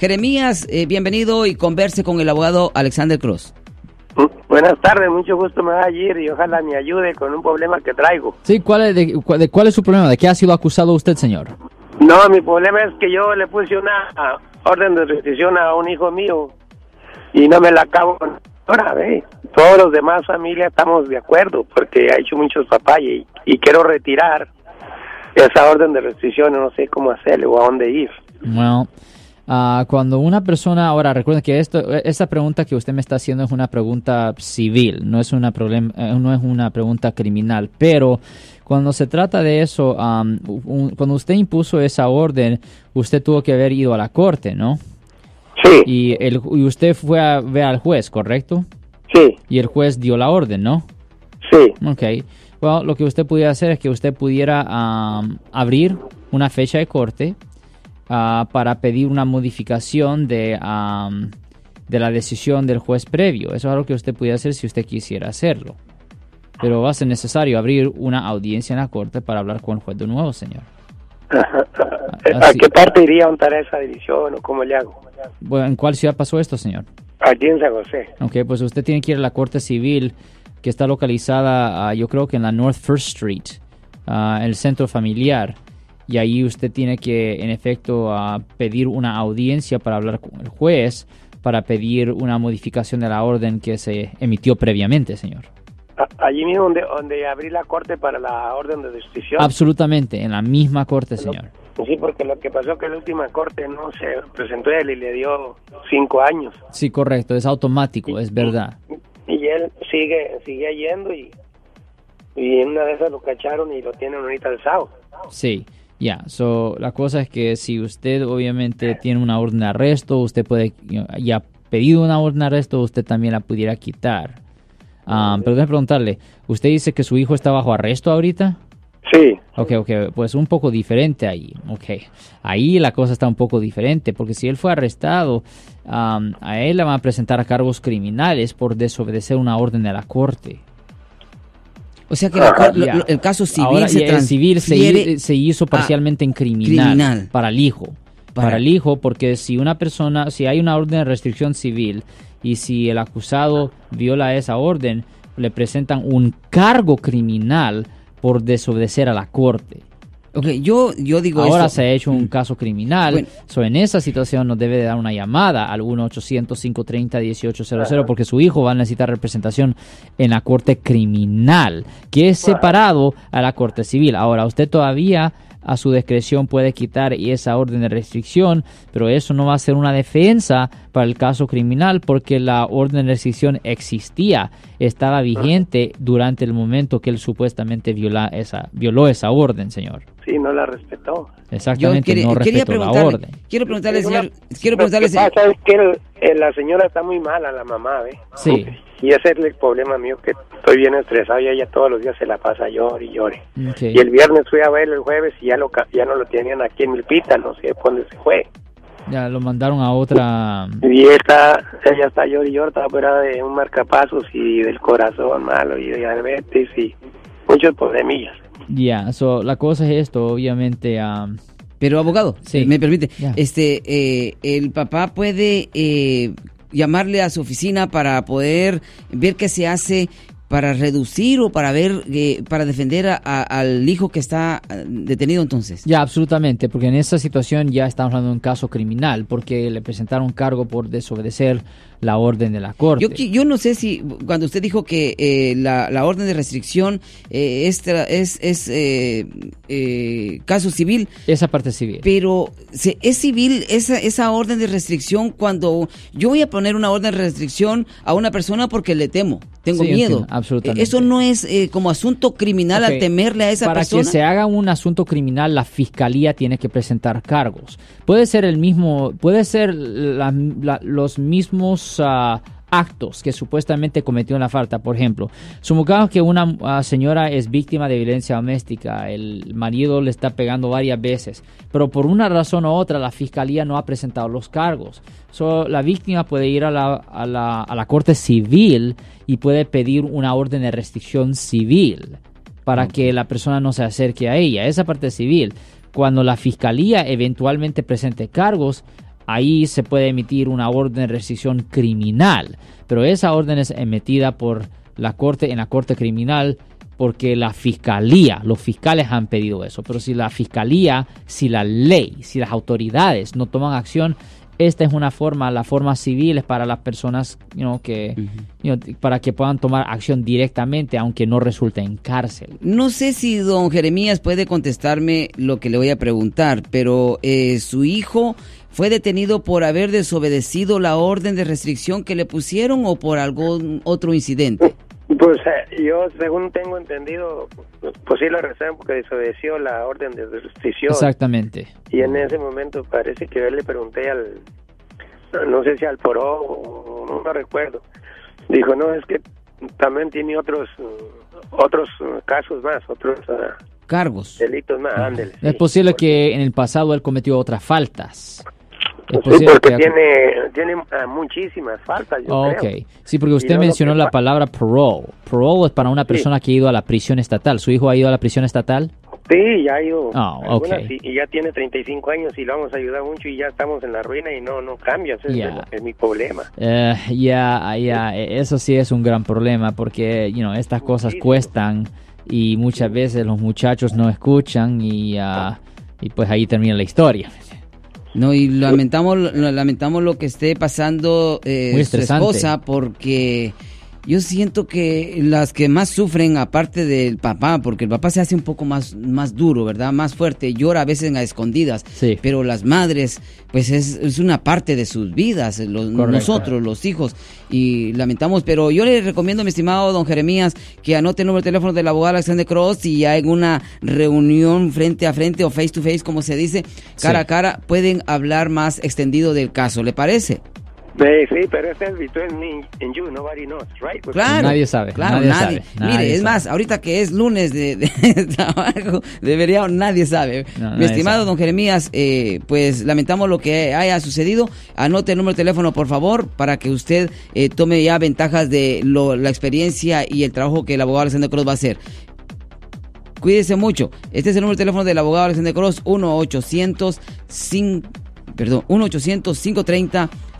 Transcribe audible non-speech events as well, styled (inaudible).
Jeremías, eh, bienvenido y converse con el abogado Alexander Cruz. Buenas tardes, mucho gusto me va a ir y ojalá me ayude con un problema que traigo. Sí, ¿cuál es, de, cuál es su problema? ¿De qué ha sido acusado usted, señor? No, mi problema es que yo le puse una orden de restricción a un hijo mío y no me la acabo ahora, ve. Todos los demás familia estamos de acuerdo porque ha hecho muchos papayas y, quiero retirar esa orden de restricción, no sé cómo hacerlo o a dónde ir. Bueno, Ah, cuando una persona, ahora recuerden que esto, esta pregunta que usted me está haciendo es una pregunta civil, no es una, problem, eh, no es una pregunta criminal, pero cuando se trata de eso, cuando usted impuso esa orden, usted tuvo que haber ido a la corte, ¿no? Sí. Y, el, y usted fue a ver al juez, ¿correcto? Sí. Y el juez dio la orden, ¿no? Sí. Ok. Bueno, lo que usted pudiera hacer es que usted pudiera abrir una fecha de corte Ah, para pedir una modificación de, de la decisión del juez previo. Eso es algo que usted puede hacer si usted quisiera hacerlo. Pero va a ser necesario abrir una audiencia en la corte para hablar con el juez de nuevo, señor. (laughs) ¿A qué parte iría a montar esa división o cómo le hago? Bueno, ¿En cuál ciudad pasó esto, señor? Aquí en San José. Ok, pues usted tiene que ir a la corte civil que está localizada, ah, yo creo que en la North First Street, uh, el centro familiar y ahí usted tiene que, en efecto, pedir una audiencia para hablar con el juez para pedir una modificación de la orden que se emitió previamente, señor. Allí mismo donde, donde abrí la corte para la orden de decisión. Absolutamente, en la misma corte, señor. Sí, porque lo que pasó es que la última corte no se presentó él y le dio cinco años. Sí, correcto, es automático, es verdad. Y él sigue sigue yendo y, y en una de esas lo cacharon y lo tienen ahorita alzado. Sí. Ya, so, la cosa es que si usted obviamente tiene una orden de arresto, usted puede, ya ha pedido una orden de arresto, usted también la pudiera quitar. Ah, pero déjeme preguntarle, ¿usted dice que su hijo está bajo arresto ahorita? Sí. Ok, ok, pues un poco diferente ahí. Ok, ahí la cosa está un poco diferente, porque si él fue arrestado, a él le van a presentar cargos criminales por desobedecer una orden de la corte. O sea que el caso civil se civil se, hizo parcialmente en criminal, para el hijo. Para. el hijo, porque si una persona, si hay una orden de restricción civil y si el acusado viola esa orden, le presentan un cargo criminal por desobedecer a la corte. Okay, yo, yo digo Ahora se ha hecho un caso criminal. en esa situación nos debe dar una llamada al 1-800-530-1800 porque su hijo va a necesitar representación en la corte criminal, que es separado a la corte civil. Ahora, usted todavía a su discreción puede quitar esa orden de restricción, pero eso no va a ser una defensa para el caso criminal porque la orden de restricción existía, estaba vigente durante el momento que él supuestamente viola esa, violó esa orden, señor. Sí, no la respetó. Exactamente, no respetó la orden. Quiero preguntarle, señor, quiero preguntarle, señor. Pasa es que la señora está muy mala, la mamá, ¿ve? Sí. Y ese es el problema mío, que estoy bien estresado y ella todos los días se la pasa llore y llore. Y el viernes fui a verlo el jueves y ya, lo, ya no lo tenían aquí en Milpita, no sé dónde se fue. Ya lo mandaron a otra... Y esta, ella está llore y está operada de un marcapasos y del corazón malo y de diabetes y muchos problemillas. Ya, la cosa es esto, obviamente... pero abogado, sí. me permite, este, eh, el papá puede eh, llamarle a su oficina para poder ver qué se hace para reducir o para ver, eh, para defender al hijo que está eh, detenido entonces? Ya, absolutamente, porque en esa situación ya estamos hablando de un caso criminal, porque le presentaron cargo por desobedecer la orden de la corte. Yo, yo no sé si cuando usted dijo que eh, la, la, orden de restricción eh, es, es, eh, caso civil. Esa parte civil. Pero es civil esa, esa orden de restricción cuando yo voy a poner una orden de restricción a una persona porque le temo, tengo miedo. absolutamente. Eso no es como asunto criminal al temerle a esa persona. Para que se haga un asunto criminal, la fiscalía tiene que presentar cargos. Puede ser el mismo, puede ser los mismos actos que supuestamente cometió la falta. Por ejemplo, supongamos que una ah, señora es víctima de violencia doméstica, el marido le está pegando varias veces, pero por una razón u otra la fiscalía no ha presentado los cargos. la víctima puede ir a la, a, la, a la corte civil y puede pedir una orden de restricción civil para que la persona no se acerque a ella. Esa parte civil. Cuando la fiscalía eventualmente presente cargos, ahí se puede emitir una orden de restricción criminal, pero esa orden es emitida por la corte en la corte criminal porque la fiscalía, los fiscales han pedido eso, pero si la fiscalía, si la ley, si las autoridades no toman acción, esta es una forma, la forma civil es para las personas que, para que puedan tomar acción directamente, aunque no resulte en cárcel. No sé si don Jeremías puede contestarme lo que le voy a preguntar, pero eh, su hijo fue detenido por haber desobedecido la orden de restricción que le pusieron o por algún otro incidente. Pues eh, yo, según tengo entendido, pues sí lo arrestaron porque desobedeció la orden de restricción. Exactamente. Y en ese momento parece que yo le pregunté al, no sé si al Poró o no, no recuerdo. Dijo, no, es que también tiene otros otros casos más, otros ah, cargos. Delitos más, Es posible que en el pasado él cometió otras faltas. Sí, porque tiene, tiene ah, muchísimas faltas. Yo ok, sí, porque usted mencionó la palabra parole. Parole es para una persona que ha ido a la prisión estatal. ¿Su hijo ha ido a la prisión estatal? Sí, ya ha ido. Oh, okay. y, ya tiene 35 años y lo vamos a ayudar mucho y ya estamos en la ruina y no no cambia. Ese es, mi problema. Eh, ya, ya, e, eso sí es un gran problema porque, you know, estas cosas cuestan y muchas veces los muchachos no escuchan y, uh, y pues ahí termina la historia. No, y lamentamos, lamentamos lo que esté pasando eh, su esposa porque yo siento que las que más sufren, aparte del papá, porque el papá se hace un poco más, más duro, ¿verdad? Más fuerte, llora a veces a escondidas, sí. pero las madres, pues es, es, una parte de sus vidas, nosotros, los hijos, y lamentamos, pero yo le recomiendo, mi estimado don Jeremías, que anote el número de teléfono del abogado Alexander Cross y hay una reunión frente a frente o face to face, como se dice, cara a cara, pueden hablar más extendido del caso, ¿le parece? Sí, pero ese es between en you, nobody knows, right? claro, nadie sabe, claro, nadie. Mire, es más, ahorita que es lunes de, (laughs) trabajo, debería, nadie sabe. Mi estimado don Jeremías, eh, pues lamentamos lo que haya sucedido. Anote el número de teléfono, por favor, para que usted eh, tome ya ventajas de lo, la experiencia y el trabajo que el abogado Alexander Cruz va a hacer. Cuídese mucho. Este es el número de teléfono del abogado Alexander Cross, 1-800 perdón, 1-800-530